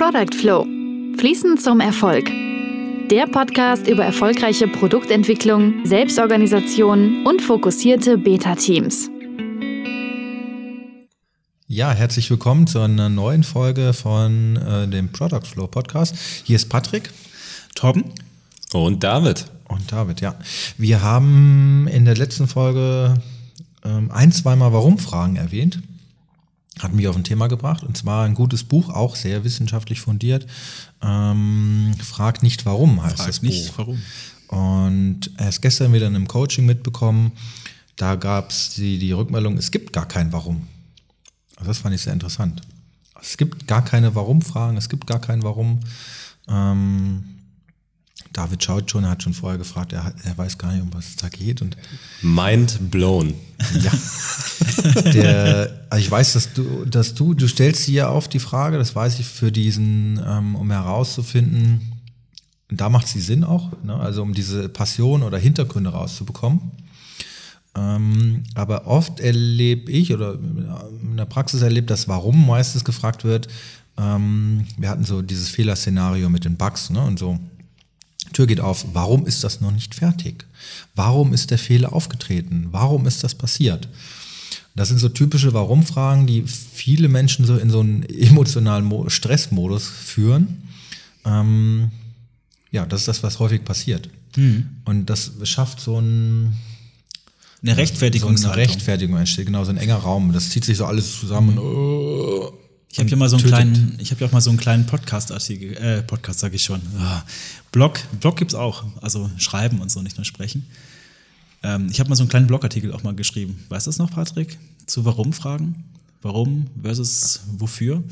Product Flow. Fließend zum Erfolg. Der Podcast über erfolgreiche Produktentwicklung, Selbstorganisation und fokussierte Beta-Teams. Ja, herzlich willkommen zu einer neuen Folge von äh, dem Product Flow Podcast. Hier ist Patrick. Torben. Und David. Und David, ja. Wir haben in der letzten Folge ähm, ein, zweimal Warum-Fragen erwähnt. Hat mich auf ein Thema gebracht. Und zwar ein gutes Buch, auch sehr wissenschaftlich fundiert. Ähm, Frag nicht warum heißt Frag das nicht Buch. warum. Und erst gestern wieder in einem Coaching mitbekommen. Da gab es die, die Rückmeldung, es gibt gar kein Warum. Also das fand ich sehr interessant. Es gibt gar keine Warum-Fragen, es gibt gar kein Warum. Ähm, David schaut schon, er hat schon vorher gefragt, er, er weiß gar nicht, um was es da geht. Und Mind blown. ja, der, also ich weiß, dass du, dass du, du stellst dir ja oft die Frage, das weiß ich, für diesen, ähm, um herauszufinden, und da macht sie Sinn auch, ne? also um diese Passion oder Hintergründe rauszubekommen. Ähm, aber oft erlebe ich oder in der Praxis erlebt, dass warum meistens gefragt wird, ähm, wir hatten so dieses Fehlerszenario mit den Bugs ne? und so. Tür geht auf, warum ist das noch nicht fertig? Warum ist der Fehler aufgetreten? Warum ist das passiert? Das sind so typische Warum-Fragen, die viele Menschen so in so einen emotionalen Mo Stressmodus führen. Ähm, ja, das ist das, was häufig passiert. Und das schafft so ein Eine Rechtfertigung. so eine Rechtfertigung entsteht, genau, so ein enger Raum. Das zieht sich so alles zusammen. und, Ich habe ja mal so einen tötet. kleinen, ich habe ja auch mal so einen kleinen Podcast-Artikel, äh, Podcast sage ich schon. Ah, Blog, Blog gibt's auch, also schreiben und so, nicht nur sprechen. Ähm, ich habe mal so einen kleinen Blogartikel auch mal geschrieben. Weißt du das noch, Patrick? Zu Warum-Fragen? Warum versus wofür?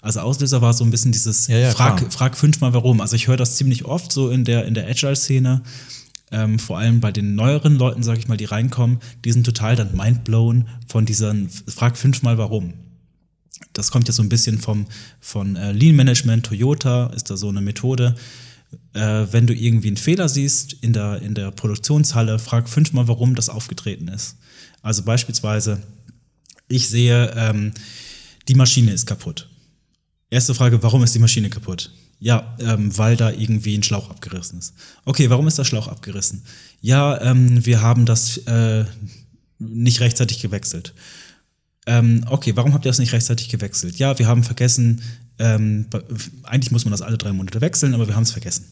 Also Auslöser war so ein bisschen dieses Ja, ja, frag, frag fünfmal warum. Also ich höre das ziemlich oft so in der, in der Agile-Szene. Ähm, vor allem bei den neueren Leuten, sage ich mal, die reinkommen, die sind total dann mindblown von diesen Frag fünfmal warum. Das kommt ja so ein bisschen vom, von äh, Lean Management, Toyota ist da so eine Methode. Äh, wenn du irgendwie einen Fehler siehst in der, in der Produktionshalle, frag fünfmal, warum das aufgetreten ist. Also beispielsweise, ich sehe, ähm, die Maschine ist kaputt. Erste Frage, warum ist die Maschine kaputt? Ja, ähm, weil da irgendwie ein Schlauch abgerissen ist. Okay, warum ist der Schlauch abgerissen? Ja, ähm, wir haben das äh, nicht rechtzeitig gewechselt. Ähm, okay, warum habt ihr das nicht rechtzeitig gewechselt? Ja, wir haben vergessen, ähm, eigentlich muss man das alle drei Monate wechseln, aber wir haben es vergessen.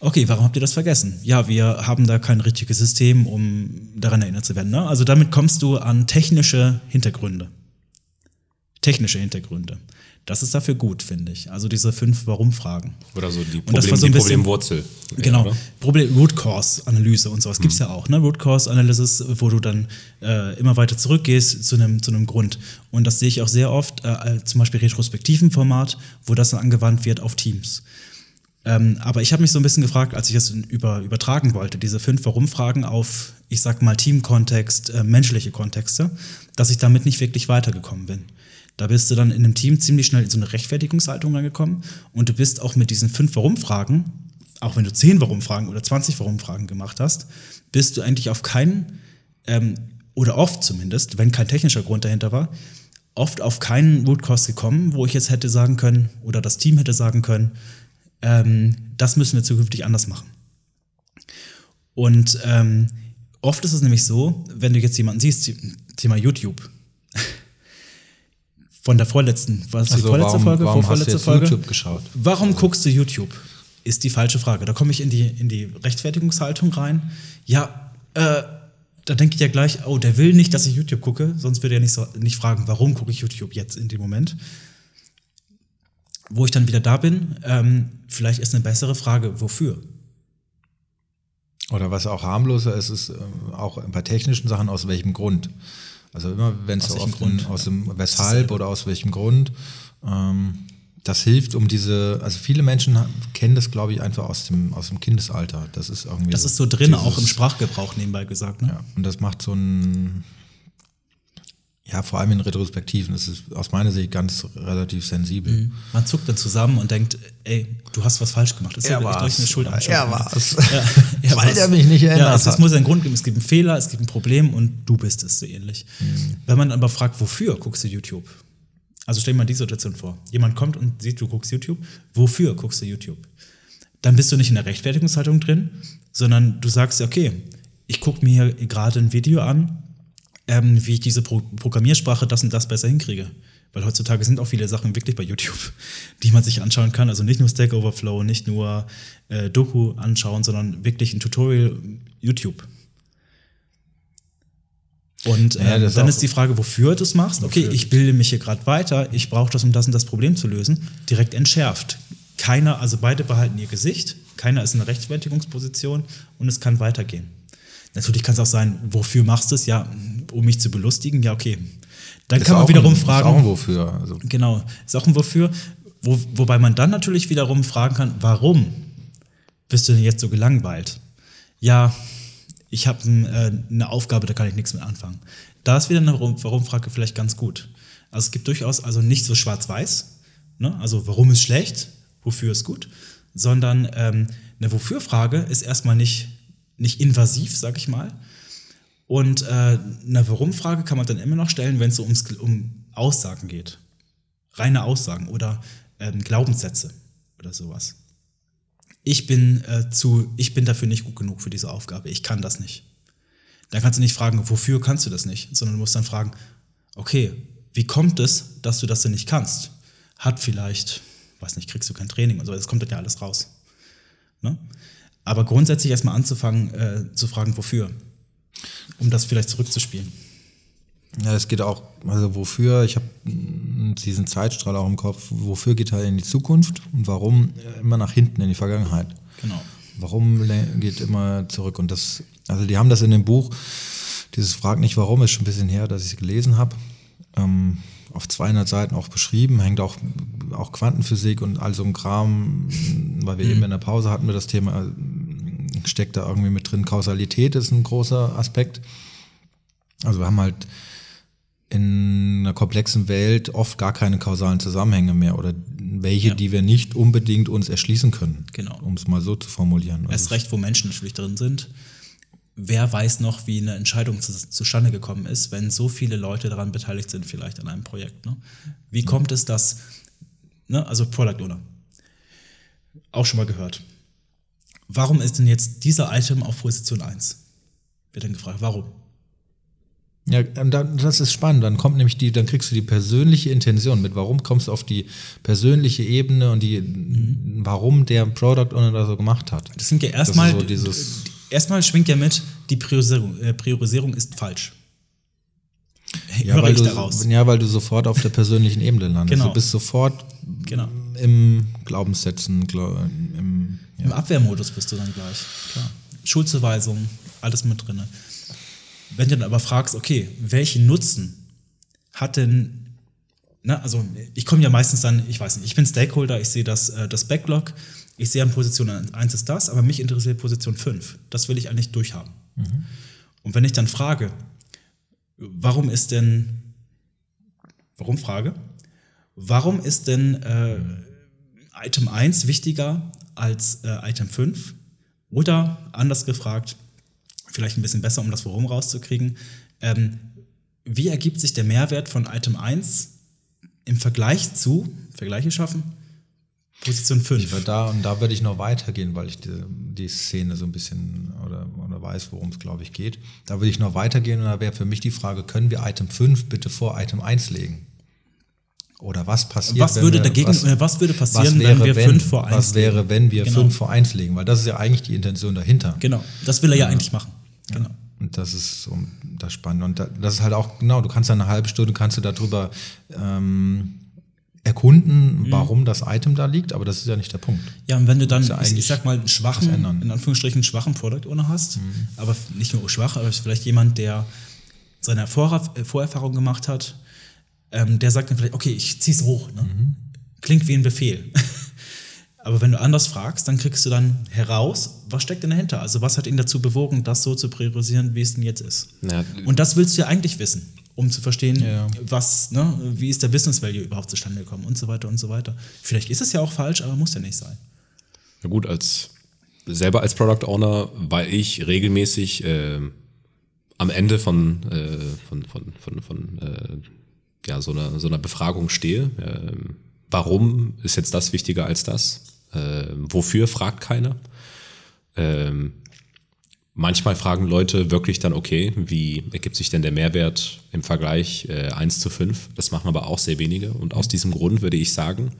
Okay, warum habt ihr das vergessen? Ja, wir haben da kein richtiges System, um daran erinnert zu werden. Ne? Also damit kommst du an technische Hintergründe. Technische Hintergründe. Das ist dafür gut, finde ich. Also diese fünf Warum-Fragen. Oder so die, Und das Problem, war so ein die bisschen- Problemwurzel. Genau. Ja? Problem, Root Cause Analyse und sowas gibt's ja auch, ne? Root Cause Analysis, wo du dann äh, immer weiter zurückgehst zu einem zu Grund. Und das sehe ich auch sehr oft, äh, zum Beispiel retrospektiven Format, wo das dann angewandt wird auf Teams. Ähm, aber ich habe mich so ein bisschen gefragt, als ich es über, übertragen wollte, diese fünf Warum-Fragen auf, ich sag mal, Teamkontext, äh, menschliche Kontexte, dass ich damit nicht wirklich weitergekommen bin. Da bist du dann in einem Team ziemlich schnell in so eine Rechtfertigungshaltung reingekommen und du bist auch mit diesen fünf Warum-Fragen, auch wenn du zehn Warum-Fragen oder 20 Warum-Fragen gemacht hast, bist du eigentlich auf keinen, ähm, oder oft zumindest, wenn kein technischer Grund dahinter war, oft auf keinen Root Cause gekommen, wo ich jetzt hätte sagen können, oder das Team hätte sagen können, ähm, das müssen wir zukünftig anders machen. Und ähm, oft ist es nämlich so, wenn du jetzt jemanden siehst, Thema YouTube, von der vorletzten, was die Also vorletzte warum, Folge, warum hast du Folge? YouTube geschaut? Warum guckst du YouTube? Ist die falsche Frage. Da komme ich in die, in die Rechtfertigungshaltung rein. Ja, äh, da denke ich ja gleich, oh, der will nicht, dass ich YouTube gucke, sonst würde er nicht, so, nicht fragen, warum gucke ich YouTube jetzt in dem Moment. Wo ich dann wieder da bin, ähm, vielleicht ist eine bessere Frage, wofür? Oder was auch harmloser ist, ist ähm, auch bei technischen Sachen, aus welchem Grund. Also immer, wenn es Aus so oft Grund, aus dem Weshalb oder aus welchem Grund. Ähm, das hilft, um diese, also viele Menschen kennen das, glaube ich, einfach aus dem, aus dem Kindesalter. Das ist irgendwie. Das ist so drin, dieses- auch im Sprachgebrauch nebenbei gesagt. Ne? Ja, und das macht so ein, ja, vor allem in Retrospektiven, das ist aus meiner Sicht ganz relativ sensibel. Man zuckt dann zusammen und denkt, ey, du hast was falsch gemacht. Das ist ja durch eine Schuld anschauen. Er war's. Ja, er Weil war's. der mich nicht erinnert Ja, also es muss einen Grund geben. Es gibt einen Fehler, es gibt ein Problem und du bist es so ähnlich. Mhm. Wenn man aber fragt, wofür guckst du YouTube? Also stell dir mal die Situation vor. Jemand kommt und sieht, du guckst YouTube. Wofür guckst du YouTube? Dann bist du nicht in der Rechtfertigungshaltung drin, sondern du sagst, okay, ich gucke mir hier gerade ein Video an, ähm, wie ich diese Pro Programmiersprache das und das besser hinkriege. Weil heutzutage sind auch viele Sachen wirklich bei YouTube, die man sich anschauen kann. Also nicht nur Stack Overflow, nicht nur äh, Doku anschauen, sondern wirklich ein Tutorial YouTube. Und Ja, ähm, dann ist die Frage, wofür du es machst. Okay, Wofür? ich bilde mich hier gerade weiter, ich brauche das, um das und das Problem zu lösen. Direkt entschärft. Keiner, also beide behalten ihr Gesicht, keiner ist in einer Rechtfertigungsposition und es kann weitergehen. Natürlich kann es auch sein, wofür machst du es? Ja, um mich zu belustigen. Ja, okay. Dann Ist kann man wiederum ein, fragen. Ist auch ein Wofür. Also, Genau, ist auch ein Wofür. Wo, wobei man dann natürlich wiederum fragen kann, warum bist du denn jetzt so gelangweilt? Ja, ich habe äh, eine Aufgabe, da kann ich nichts mit anfangen. Da ist wieder eine Warum- Warum-Frage vielleicht ganz gut. Also es gibt durchaus also nicht so schwarz-weiß, ne? also warum ist schlecht, wofür ist gut, sondern ähm, eine Wofür-Frage ist erstmal nicht, nicht invasiv, sag ich mal, und äh, eine Warum-Frage kann man dann immer noch stellen, wenn es so ums, um Aussagen geht. Reine Aussagen oder ähm, Glaubenssätze oder sowas. Ich bin, äh, zu, ich bin dafür nicht gut genug für diese Aufgabe. Ich kann das nicht. Dann kannst du nicht fragen, wofür kannst du das nicht, sondern du musst dann fragen, okay, wie kommt es, dass du das denn nicht kannst? Hat vielleicht, weiß nicht, kriegst du kein Training und so, das kommt dann ja alles raus. Ne? Aber grundsätzlich erstmal anzufangen, äh, zu fragen, wofür um das vielleicht zurückzuspielen. ja, es geht auch, also wofür, ich habe diesen Zeitstrahl auch im Kopf, wofür geht er in die Zukunft und warum immer nach hinten in die Vergangenheit. Genau. Warum geht immer zurück? Und das, also die haben das in dem Buch, dieses Frag nicht warum, ist schon ein bisschen her, dass ich es gelesen habe, ähm, auf 200 Seiten auch beschrieben, hängt auch, auch Quantenphysik und all so ein Kram, weil wir eben in der Pause hatten wir das Thema, steckt da irgendwie mit drin. Kausalität ist ein großer Aspekt. Also wir haben halt in einer komplexen Welt oft gar keine kausalen Zusammenhänge mehr oder welche, Ja. die wir nicht unbedingt uns erschließen können. Genau. Um es mal so zu formulieren. Erst Also recht, wo Menschen natürlich drin sind. Wer weiß noch, wie eine Entscheidung zu, zustande gekommen ist, wenn so viele Leute daran beteiligt sind, vielleicht an einem Projekt. Ne? Wie kommt es, dass, ne, also Product Owner, auch schon mal gehört. Warum ist denn jetzt dieser Item auf Position 1? Wird dann gefragt, warum? Ja, dann, das ist spannend. Dann kommt nämlich die, dann kriegst du die persönliche Intention mit. Warum kommst du auf die persönliche Ebene und die, warum der Product Owner das so gemacht hat? Das klingt ja erstmal, so dieses- erstmal schwingt ja mit, die Priorisierung, äh, Priorisierung ist falsch. Ja, weil du, ja, weil du sofort auf der persönlichen Ebene landest. Genau. Du bist sofort Genau. im Glaubenssätzen, glau- im, Im ja. Abwehrmodus bist du dann gleich. Klar. Schuldzuweisung, alles mit drin. Wenn du dann aber fragst, okay, welchen Nutzen hat denn, ne, also ich komme ja meistens dann, ich weiß nicht, ich bin Stakeholder, ich sehe das, äh, das Backlog, ich sehe an Position 1 ist das, aber mich interessiert Position 5. Das will ich eigentlich durchhaben. Und wenn ich dann frage, warum ist denn, warum frage? Warum ist denn äh, Item 1 wichtiger als äh, Item 5? Oder anders gefragt, vielleicht ein bisschen besser, um das Warum rauszukriegen, ähm, wie ergibt sich der Mehrwert von Item 1 im Vergleich zu, Vergleiche schaffen, Position 5? Ich da und da würde ich noch weitergehen, weil ich die, die Szene so ein bisschen oder, oder weiß, worum es, glaube ich, geht. Da würde ich noch weitergehen und da wäre für mich die Frage, können wir Item 5 bitte vor Item 1 legen? Oder was passiert, was wenn würde wir, dagegen, was, äh, was würde passieren, was wäre, wenn wir wenn, 5 vor 1 Was wäre, wenn wir Genau. 5 vor 1 legen? Weil das ist ja eigentlich die Intention dahinter. Genau, das will er ja, eigentlich machen. Genau. Und das ist so das Spannende. Und da, das ist halt auch, genau, du kannst dann eine halbe Stunde, kannst du darüber ähm, erkunden, Mhm. warum das Item da liegt, aber das ist ja nicht der Punkt. Ja, und wenn du dann, ja ich, sag mal, einen schwachen. Mhm. in Anführungsstrichen schwachen Product Owner hast, aber nicht nur schwach, aber vielleicht jemand, der seine Vor Vorerfahrung gemacht hat, ähm, der sagt dann vielleicht, okay, ich zieh's hoch. Ne? Mhm. Klingt wie ein Befehl. aber wenn du anders fragst, dann kriegst du dann heraus, was steckt denn dahinter? Also was hat ihn dazu bewogen, das so zu priorisieren, wie es denn jetzt ist? Ja, Und das willst du ja eigentlich wissen, um zu verstehen, Ja. was, ne, wie ist der Business Value überhaupt zustande gekommen und so weiter und so weiter. Vielleicht ist es ja auch falsch, aber muss ja nicht sein. Ja gut, als selber als Product Owner war ich regelmäßig äh, am Ende von, äh, von, von, von, von äh, ja, so, einer, so einer Befragung stehe. Ähm, warum ist jetzt das wichtiger als das? Ähm, wofür fragt keiner? Ähm, manchmal fragen Leute wirklich dann, okay, wie ergibt sich denn der Mehrwert im Vergleich äh, 1 zu 5? Das machen aber auch sehr wenige. Und aus diesem Grund würde ich sagen,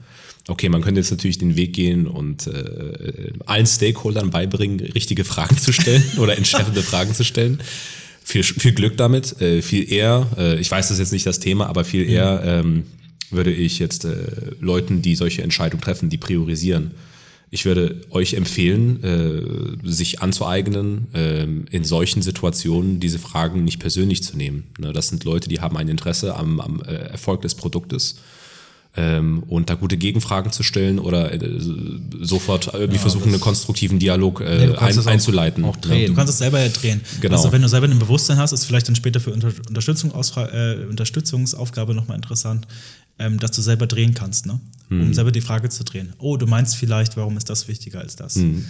okay, man könnte jetzt natürlich den Weg gehen und äh, allen Stakeholdern beibringen, richtige Fragen zu stellen oder entschärfende Fragen zu stellen. Viel, viel Glück damit. Äh, viel eher, äh, ich weiß, das ist jetzt nicht das Thema, aber viel eher ähm, würde ich jetzt äh, Leuten, die solche Entscheidungen treffen, die priorisieren. Ich würde euch empfehlen, äh, sich anzueignen, äh, in solchen Situationen diese Fragen nicht persönlich zu nehmen. Ne, das sind Leute, die haben ein Interesse am, am äh, Erfolg des Produktes ähm, und da gute Gegenfragen zu stellen oder äh, sofort irgendwie Ja, versuchen, einen konstruktiven Dialog äh, Nee, ein, auch- einzuleiten. auch ne? drehen. Du kannst es selber ja drehen. Genau. Also wenn du selber ein Bewusstsein hast, ist vielleicht dann später für Unter Unterstützung äh, Unterstützungsaufgabe nochmal interessant, ähm, dass du selber drehen kannst, ne? Hm. um selber die Frage zu drehen. Oh, du meinst vielleicht, warum ist das wichtiger als das? Hm.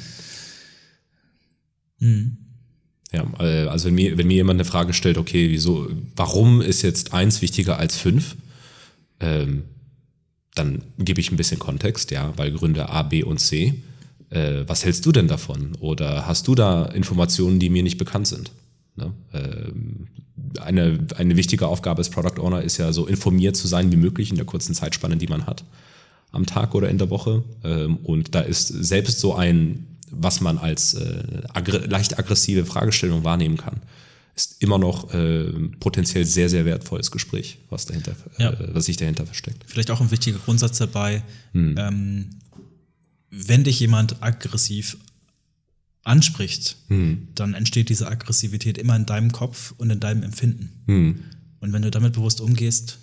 Ja, äh, also wenn mir, wenn mir jemand eine Frage stellt, okay, wieso, warum ist jetzt eins wichtiger als fünf? Ähm, dann gebe ich ein bisschen Kontext, ja, weil Gründe A, B und C. Äh, was hältst du denn davon? Oder hast du da Informationen, die mir nicht bekannt sind? Ne? Ähm, eine, eine wichtige Aufgabe als Product Owner ist ja so informiert zu sein wie möglich in der kurzen Zeitspanne, die man hat am Tag oder in der Woche. Ähm, und da ist selbst so ein, was man als äh, aggr leicht aggressive Fragestellung wahrnehmen kann, ist immer noch äh, potenziell sehr, sehr wertvolles Gespräch, was dahinter, Ja. äh, was sich dahinter versteckt. Vielleicht auch ein wichtiger Grundsatz dabei, Hm. ähm, wenn dich jemand aggressiv anspricht, Hm. dann entsteht diese Aggressivität immer in deinem Kopf und in deinem Empfinden. Hm. Und wenn du damit bewusst umgehst,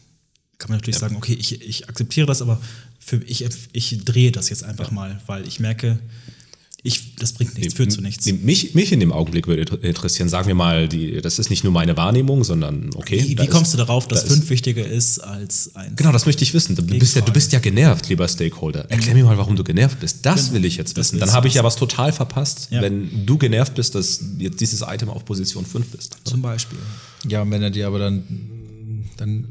kann man natürlich sagen, okay, ich, ich akzeptiere das, aber für, ich, ich drehe das jetzt einfach mal, weil ich merke, ich, das bringt nichts, führt zu nichts. Mich, mich in dem Augenblick würde interessieren, sagen wir mal, die, das ist nicht nur meine Wahrnehmung, sondern okay. Wie, wie ist- kommst du darauf, dass da ist- fünf wichtiger ist als eins? Genau, das möchte ich wissen. Du bist, ja, du bist ja genervt, lieber Stakeholder. Erklär mir mal, warum du genervt bist. Das Genau. will ich jetzt wissen. Dann habe ich ja was total verpasst, Ja. wenn du genervt bist, dass jetzt dieses Item auf Position 5 bist. Zum Beispiel. Ja, und wenn er dir aber dann, dann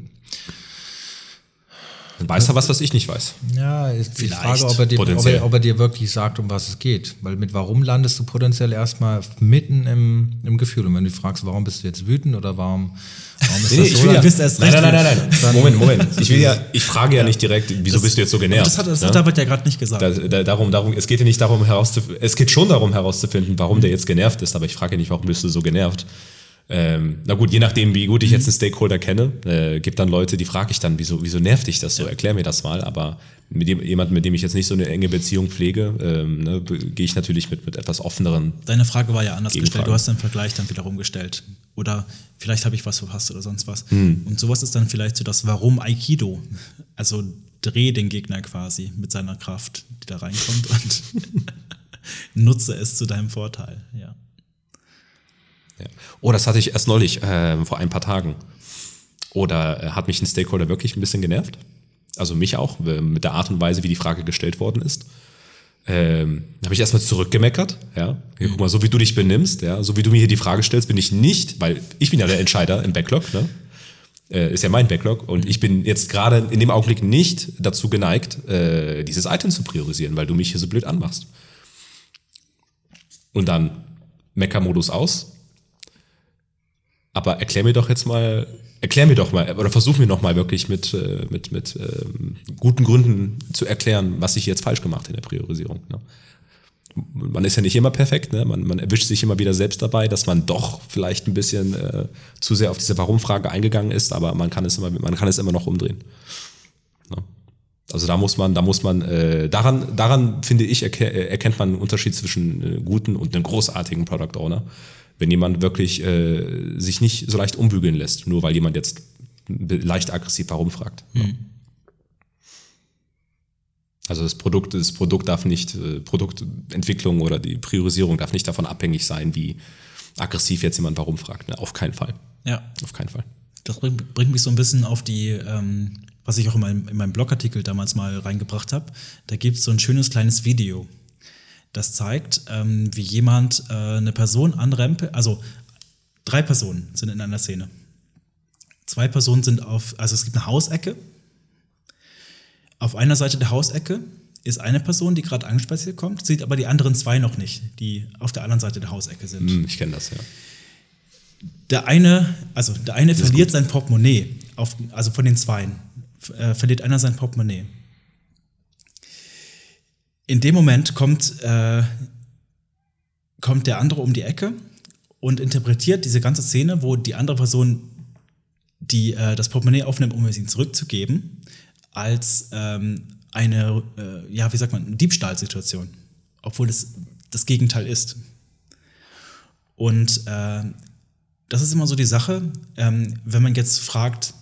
Dann weiß er was, was ich nicht weiß. Ja, ist die Vielleicht. Frage, ob er, dir, ob, er, ob er dir wirklich sagt, um was es geht. Weil mit warum landest du potenziell erstmal mitten im, im Gefühl. Und wenn du fragst, warum bist du jetzt wütend oder warum, warum ist Nee, das ich so? will ja, dann- bist erst nein, recht nein, nein, nein, nein. Moment, Moment. Ich will ja, ich frage ja nicht direkt, wieso Das- bist du jetzt so genervt? das hat, das hat ne? David ja gerade nicht gesagt. da, da, darum, darum, es geht ja nicht darum herauszufinden, es geht schon darum herauszufinden, warum der jetzt genervt ist, aber ich frage ja nicht, warum bist du so genervt. Ähm, na gut, je nachdem, wie gut ich jetzt einen Stakeholder kenne, äh, gibt dann Leute, die frage ich dann, wieso, wieso nervt dich das so? Erklär mir das mal. Aber mit dem, jemand, mit dem ich jetzt nicht so eine enge Beziehung pflege, ähm, ne, gehe ich natürlich mit, mit etwas offeneren. Deine Frage war ja anders gestellt. Du hast den Vergleich dann wiederum gestellt. Oder vielleicht habe ich was verpasst oder sonst was. Hm. Und sowas ist dann vielleicht so das Warum Aikido. Also dreh den Gegner quasi mit seiner Kraft, die da reinkommt und nutze es zu deinem Vorteil. Ja. Ja. Oh, das hatte ich erst neulich, äh, vor ein paar Tagen. Oder äh, hat mich ein Stakeholder wirklich ein bisschen genervt? Also mich auch, mit der Art und Weise, wie die Frage gestellt worden ist. Ähm, habe ich erstmal zurückgemeckert, ja. Hier, guck mal, so wie du dich benimmst, ja, so wie du mir hier die Frage stellst, bin ich nicht, weil ich bin ja der Entscheider im Backlog, ne? Äh, ist ja mein Backlog und ich bin jetzt gerade in dem Augenblick nicht dazu geneigt, äh, dieses Item zu priorisieren, weil du mich hier so blöd anmachst. Und dann Mecker-Modus aus. Aber erklär mir doch jetzt mal, erklär mir doch mal, oder versuch mir noch mal wirklich mit, äh, mit, mit ähm, guten Gründen zu erklären, was ich jetzt falsch gemacht in der Priorisierung. Ne? Man ist ja nicht immer perfekt, ne? man, man erwischt sich immer wieder selbst dabei, dass man doch vielleicht ein bisschen äh, zu sehr auf diese Warum-Frage eingegangen ist, aber man kann es immer, man kann es immer noch umdrehen. Ne? Also da muss man, da muss man, äh, daran, daran finde ich, erke äh, erkennt man einen Unterschied zwischen äh, guten und einem großartigen Product Owner. Wenn jemand wirklich äh, sich nicht so leicht umbügeln lässt, nur weil jemand jetzt leicht aggressiv warum fragt. Ne? Also das Produkt, das Produkt darf nicht, äh, Produktentwicklung oder die Priorisierung darf nicht davon abhängig sein, wie aggressiv jetzt jemand warum fragt. Ne? Auf keinen Fall. Ja. Auf keinen Fall. Das bringt, bringt mich so ein bisschen auf die, ähm, was ich auch in meinem, in meinem Blogartikel damals mal reingebracht habe. Da gibt es so ein schönes kleines Video. Das zeigt, ähm, wie jemand äh, eine Person anrempelt, also drei Personen sind in einer Szene. Zwei Personen sind auf, also es gibt eine Hausecke. Auf einer Seite der Hausecke ist eine Person, die gerade angespaziert kommt, sieht aber die anderen zwei noch nicht, die auf der anderen Seite der Hausecke sind. Hm, ich kenne das, ja. Der eine, also der eine verliert sein Portemonnaie, auf, also von den Zweien, äh, verliert einer sein Portemonnaie. In dem Moment kommt, äh, kommt der andere um die Ecke und interpretiert diese ganze Szene, wo die andere Person die äh, das Portemonnaie aufnimmt, um es ihm zurückzugeben, als ähm, eine, äh, ja, wie sagt man, Diebstahlsituation, obwohl es das Gegenteil ist. Und äh, das ist immer so die Sache, ähm, wenn man jetzt fragt,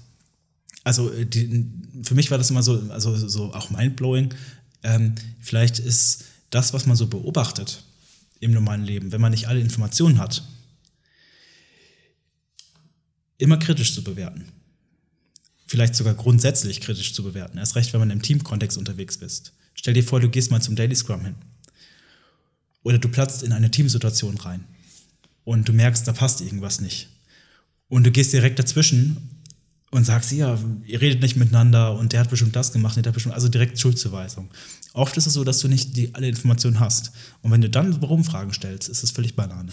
also die, für mich war das immer so, also so auch mindblowing. Ähm, vielleicht ist das, was man so beobachtet im normalen Leben, wenn man nicht alle Informationen hat, immer kritisch zu bewerten. Vielleicht sogar grundsätzlich kritisch zu bewerten. Erst recht, wenn man im Teamkontext unterwegs bist. Stell dir vor, du gehst mal zum Daily Scrum hin. Oder du platzt in eine Teamsituation rein. Und du merkst, da passt irgendwas nicht. Und du gehst direkt dazwischen und sagst, ja, ihr redet nicht miteinander und der hat bestimmt das gemacht, der hat bestimmt, also direkt Schuldzuweisung. Oft ist es so, dass du nicht die, alle Informationen hast. Und wenn du dann Warum-Fragen stellst, ist es völlig Banane.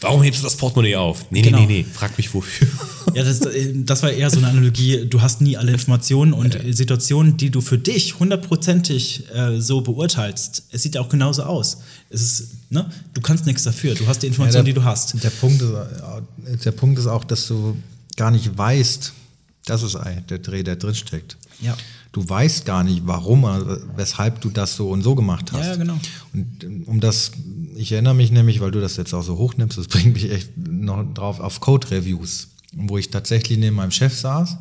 Warum hebst du das Portemonnaie auf? Nee, Genau. nee, nee, nee. Frag mich wofür. Ja, das, das war eher so eine Analogie. Du hast nie alle Informationen und Situationen, die du für dich hundertprozentig äh, so beurteilst. Es sieht ja auch genauso aus. Es ist, ne? Du kannst nichts dafür. Du hast die Informationen, der, die du hast. Der Punkt, ist, äh, der Punkt ist auch, dass du gar nicht weißt, das ist der Dreh, der drin steckt. Ja. Du weißt gar nicht, warum, weshalb du das so und so gemacht hast. Ja, ja, genau. Und um das, ich erinnere mich nämlich, weil du das jetzt auch so hochnimmst, das bringt mich echt noch drauf auf Code-Reviews, wo ich tatsächlich neben meinem Chef saß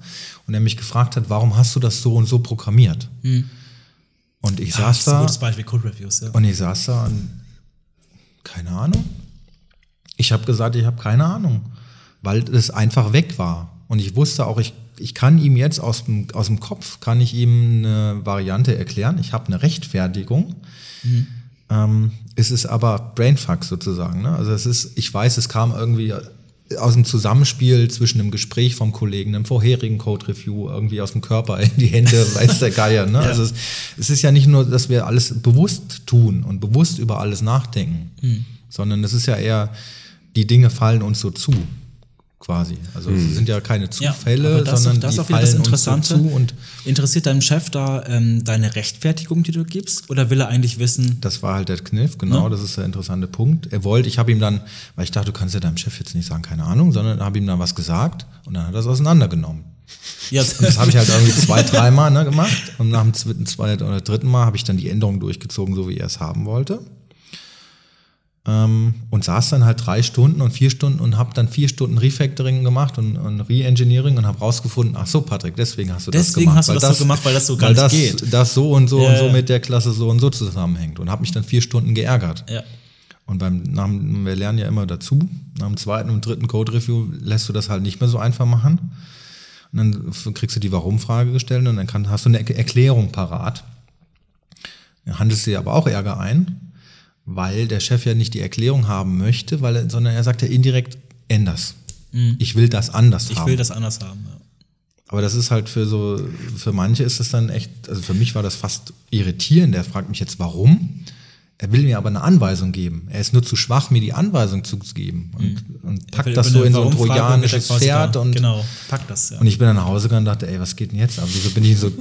und er mich gefragt hat, warum hast du das so und so programmiert? Und ich Hm. Ja, das saß ist ein da gutes Beispiel, Code Reviews. Ja. und ich saß da und keine Ahnung. Ich habe gesagt, ich habe keine Ahnung, weil es einfach weg war. Und ich wusste auch, ich, ich kann ihm jetzt aus dem, aus dem Kopf, kann ich ihm eine Variante erklären. Ich habe eine Rechtfertigung. Ähm, es ist aber Brainfuck sozusagen. Ne? Also es ist, ich weiß, es kam irgendwie aus dem Zusammenspiel zwischen einem Gespräch vom Kollegen, einem vorherigen Code-Review, irgendwie aus dem Körper in die Hände, weiß der Geier. Ne? Also es, es ist ja nicht nur, dass wir alles bewusst tun und bewusst über alles nachdenken, sondern es ist ja eher, die Dinge fallen uns so zu, quasi. Also es sind ja keine Zufälle, aber das, sondern das die ist auch wieder das fallen uns so Interessante. zu und Interessiert deinem Chef da ähm, deine Rechtfertigung, die du gibst? Oder will er eigentlich wissen, Das war halt der Kniff, genau, Ne? das ist der interessante Punkt. Er wollte, ich habe ihm dann, weil ich dachte, du kannst ja deinem Chef jetzt nicht sagen, keine Ahnung, sondern habe ihm dann was gesagt und dann hat er es auseinandergenommen. ja, Und das habe ich halt irgendwie zwei, dreimal ne, gemacht und nach dem zweiten, zweiten oder dritten Mal habe ich dann die Änderung durchgezogen, so wie er es haben wollte. Ähm, und saß dann halt drei Stunden und vier Stunden und habe dann vier Stunden Refactoring gemacht und, und Re-Engineering und habe rausgefunden, ach so, Patrick, deswegen hast du das Deswegen gemacht. hast du weil das so gemacht, weil das so gar nicht das, geht. Das so und so Ja, und so mit der Klasse so und so zusammenhängt und habe mich dann vier Stunden geärgert. ja. Und beim, dem- wir lernen ja immer dazu. Nach dem zweiten und dritten Code-Review lässt du das halt nicht mehr so einfach machen. Und dann kriegst du die Warum-Frage gestellt und dann kann, hast du eine Er- Erklärung parat. Dann handelst du dir aber auch Ärger ein, weil der Chef ja nicht die Erklärung haben möchte, weil er, sondern er sagt ja indirekt, änders. Ich will das anders Mhm. ich haben. will das anders haben. Ja. Aber das ist halt für so, für manche ist das dann echt, also für mich war das fast irritierend. Er fragt mich jetzt, warum? Er will mir aber eine Anweisung geben. Er ist nur zu schwach, mir die Anweisung zu geben und, und Er packt das so in so ein trojanisches Pferd und, Genau, packt das, ja. und ich bin dann nach Hause gegangen und dachte, ey, was geht denn jetzt ab? Wieso bin ich so,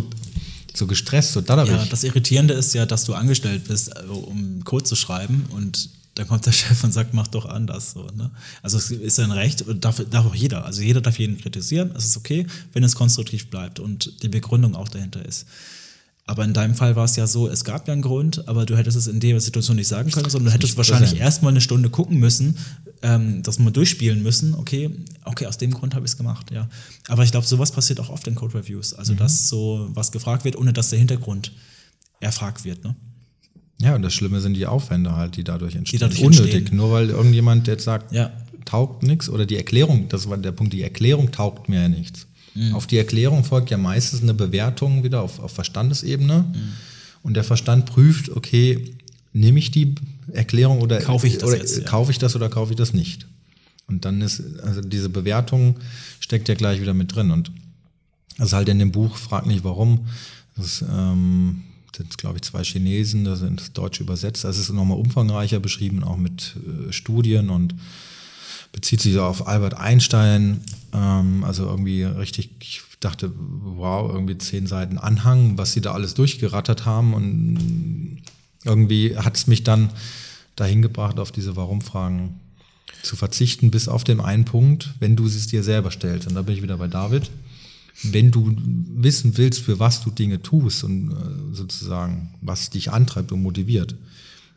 so gestresst, so dadderig? Ja, das Irritierende ist ja, dass du angestellt bist, also, um Code zu schreiben und dann kommt der Chef und sagt, mach doch anders. So, ne? Also es ist ein Recht, und darf, darf auch jeder. Also jeder darf jeden kritisieren. Es ist okay, wenn es konstruktiv bleibt und die Begründung auch dahinter ist. Aber in deinem Fall war es ja so, es gab ja einen Grund, aber du hättest es in der Situation nicht sagen können, sondern du hättest wahrscheinlich erstmal eine Stunde gucken müssen, ähm, das mal durchspielen müssen. Okay, okay, aus dem Grund habe ich es gemacht, ja. Aber ich glaube, sowas passiert auch oft in Code Reviews. Also, Mhm. dass so was gefragt wird, ohne dass der Hintergrund erfragt wird, ne? Ja, und das Schlimme sind die Aufwände halt, die dadurch entstehen. dadurch Unnötig. entstehen. Nur weil irgendjemand jetzt sagt, Ja. taugt nichts oder die Erklärung, das war der Punkt, die Erklärung taugt mir ja nichts. Mhm. Auf die Erklärung folgt ja meistens eine Bewertung wieder auf, auf Verstandesebene Mhm. und der Verstand prüft, okay, nehme ich die Erklärung oder Kaufe ich das oder jetzt, ja. kaufe ich das oder kaufe ich das nicht? Und dann ist, also diese Bewertung steckt ja gleich wieder mit drin. Und das ist halt in dem Buch, frag nicht warum. Das ähm, sind, glaube ich, zwei Chinesen, da sind das Deutsch übersetzt. Das ist nochmal umfangreicher beschrieben, auch mit äh, Studien und bezieht sich auf Albert Einstein. Ähm, also irgendwie richtig, ich dachte, wow, irgendwie zehn Seiten Anhang, was sie da alles durchgerattert haben. Und irgendwie hat es mich dann dahin gebracht, auf diese Warum-Fragen zu verzichten, bis auf den einen Punkt, wenn du es dir selber stellst. Und da bin ich wieder bei David. Wenn du wissen willst, für was du Dinge tust und äh, sozusagen, was dich antreibt und motiviert,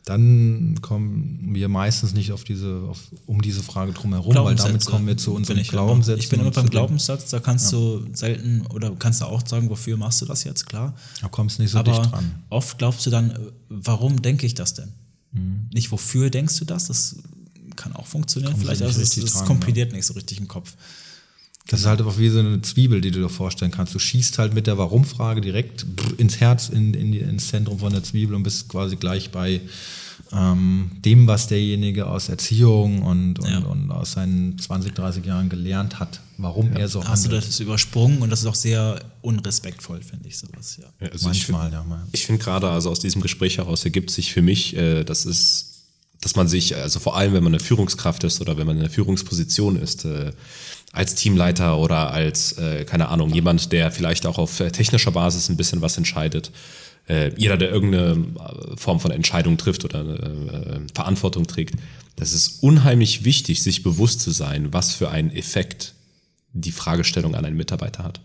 dann kommen wir meistens nicht auf diese, auf, um diese Frage drum herum, weil damit kommen wir zu unseren Glaubenssätzen. Ich bin immer beim Glaubenssatz, da kannst du selten oder kannst du auch sagen, wofür machst du das jetzt, klar. Da kommst du nicht so Aber dicht dran. oft glaubst du dann, äh, warum denke ich das denn? Mhm. Nicht wofür denkst du das? Das kann auch funktionieren. Du Vielleicht nicht also es, es dran, kompiliert nicht so richtig im Kopf. Das ist halt auch wie so eine Zwiebel, die du dir vorstellen kannst. Du schießt halt mit der Warum-Frage direkt ins Herz, in, in ins Zentrum von der Zwiebel und bist quasi gleich bei ähm, dem, was derjenige aus Erziehung und, und, Ja. und aus seinen 20, 30 Jahren gelernt hat, warum er so Hast du handelt. das übersprungen und das ist auch sehr unrespektvoll, finde ich sowas, ja. Ja, also ich Manchmal, find- ja. Mal. Ich finde gerade, also aus diesem Gespräch heraus ergibt sich für mich, äh, das ist, dass man sich, also vor allem wenn man eine Führungskraft ist oder wenn man in einer Führungsposition ist, äh, als Teamleiter oder als, äh, keine Ahnung, jemand, der vielleicht auch auf äh, technischer Basis ein bisschen was entscheidet, äh, jeder, der irgendeine äh, Form von Entscheidung trifft oder äh, äh, Verantwortung trägt, das ist unheimlich wichtig, sich bewusst zu sein, was für einen Effekt die Fragestellung an einen Mitarbeiter hat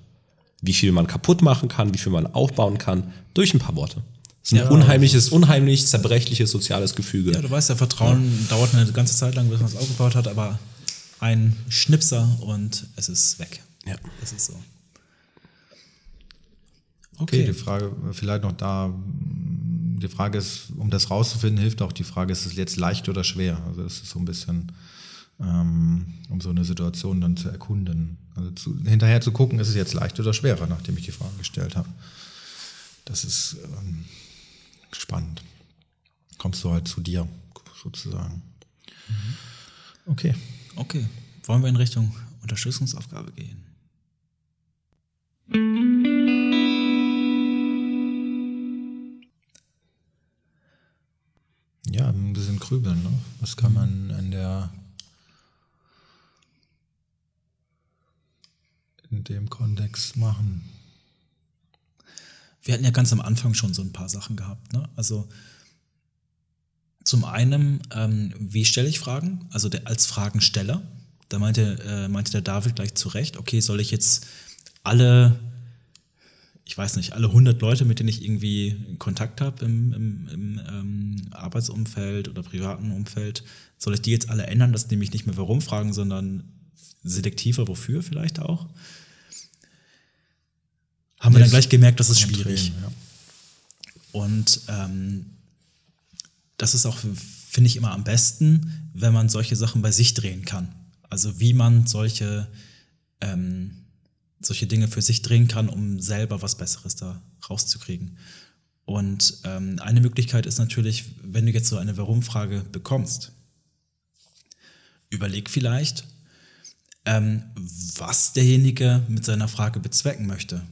wie viel man kaputt machen kann, wie viel man aufbauen kann, durch ein paar Worte. Das ist ein Ja. unheimliches, unheimlich zerbrechliches soziales Gefüge. Ja, du weißt, ja, Vertrauen dauert eine ganze Zeit lang, bis man es aufgebaut hat, aber ein Schnipser und es ist weg. Ja. Das ist so. Okay, Okay. die Frage vielleicht noch da. Die Frage ist, um das rauszufinden, hilft auch die Frage, ist es jetzt leicht oder schwer? Also es ist so ein bisschen, ähm, um so eine Situation dann zu erkunden. Also zu, hinterher zu gucken, ist es jetzt leicht oder schwerer, nachdem ich die Frage gestellt habe. Das ist ähm, spannend. Kommst du halt zu dir, sozusagen. Okay. Okay, wollen wir in Richtung Unterstützungsaufgabe gehen? Ja, ein bisschen grübeln. Ne? Was kann man in der in dem Kontext machen? Wir hatten ja ganz am Anfang schon so ein paar Sachen gehabt. Ne? Also zum einen, ähm, wie stelle ich Fragen? Also der, als Fragensteller. Da meinte, äh, meinte der David gleich zu Recht, okay, soll ich jetzt alle, ich weiß nicht, alle 100 Leute, mit denen ich irgendwie Kontakt habe im, im, im ähm, Arbeitsumfeld oder privaten Umfeld, soll ich die jetzt alle ändern, dass die mich nicht mehr warum fragen, sondern selektiver wofür vielleicht auch? Haben wir dann gleich gemerkt, das ist schwierig. Umdrehen, ja. Und ähm, das ist auch, finde ich, immer am besten, wenn man solche Sachen bei sich drehen kann. Also wie man solche, ähm, solche Dinge für sich drehen kann, um selber was Besseres da rauszukriegen. Und ähm, eine Möglichkeit ist natürlich, wenn du jetzt so eine Warum-Frage bekommst, überleg vielleicht, ähm, was derjenige mit seiner Frage bezwecken möchte.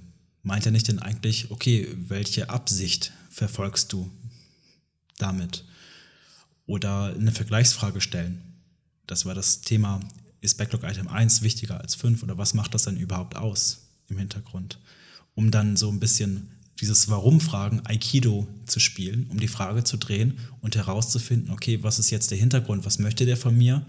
Meint er nicht denn eigentlich, okay, welche Absicht verfolgst du damit? Oder eine Vergleichsfrage stellen. Das war das Thema, ist Backlog Item 1 wichtiger als 5 oder was macht das denn überhaupt aus im Hintergrund? Um dann so ein bisschen dieses Warum-Fragen Aikido zu spielen, um die Frage zu drehen und herauszufinden, okay, was ist jetzt der Hintergrund, was möchte der von mir?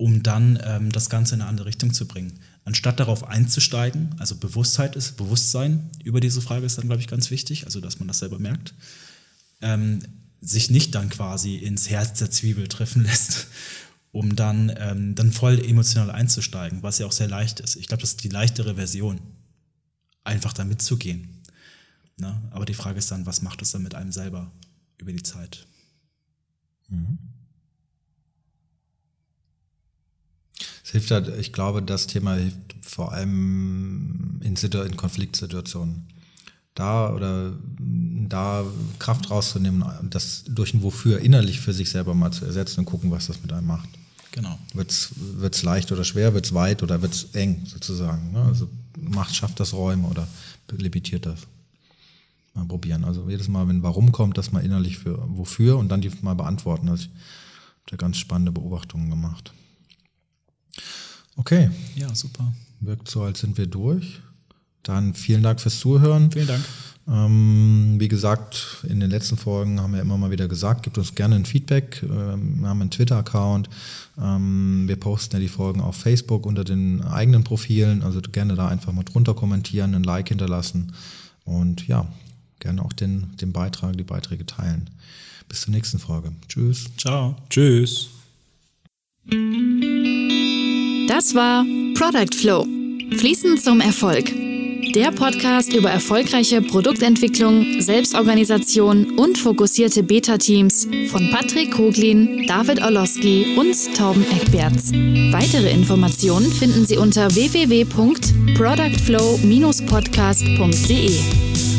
um dann ähm, das Ganze in eine andere Richtung zu bringen. Anstatt darauf einzusteigen, also Bewusstheit ist, Bewusstsein über diese Frage ist dann, glaube ich, ganz wichtig, also dass man das selber merkt, ähm, sich nicht dann quasi ins Herz der Zwiebel treffen lässt, um dann, ähm, dann voll emotional einzusteigen, was ja auch sehr leicht ist. Ich glaube, das ist die leichtere Version, einfach da mitzugehen. Ne? Aber die Frage ist dann, was macht es dann mit einem selber über die Zeit? Es hilft halt, ich glaube, das Thema hilft vor allem in, Situ in Konfliktsituationen. Da oder da Kraft rauszunehmen, das durch ein Wofür innerlich für sich selber mal zu ersetzen und gucken, was das mit einem macht. Genau. Wird es leicht oder schwer, wird es weit oder wird es eng sozusagen. Ne? Also macht, schafft das Räume oder limitiert das. Mal probieren. Also jedes Mal, wenn Warum kommt, das mal innerlich für wofür und dann die mal beantworten. Also ich habe da ganz spannende Beobachtungen gemacht. Okay. Ja, super. Wirkt so, als sind wir durch. Dann vielen Dank fürs Zuhören. Vielen Dank. Ähm, wie gesagt, in den letzten Folgen haben wir immer mal wieder gesagt, gebt uns gerne ein Feedback. Ähm, wir haben einen Twitter-Account. Ähm, wir posten ja die Folgen auf Facebook unter den eigenen Profilen. Also gerne da einfach mal drunter kommentieren, ein Like hinterlassen und ja, gerne auch den, den Beitrag, die Beiträge teilen. Bis zur nächsten Folge. Tschüss. Ciao. Tschüss. Das war Product Flow. Fließend zum Erfolg. Der Podcast über erfolgreiche Produktentwicklung, Selbstorganisation und fokussierte Beta-Teams von Patrick Koglin, David Orlowski und Torben Eckberts. Weitere Informationen finden Sie unter www.productflow-podcast.de.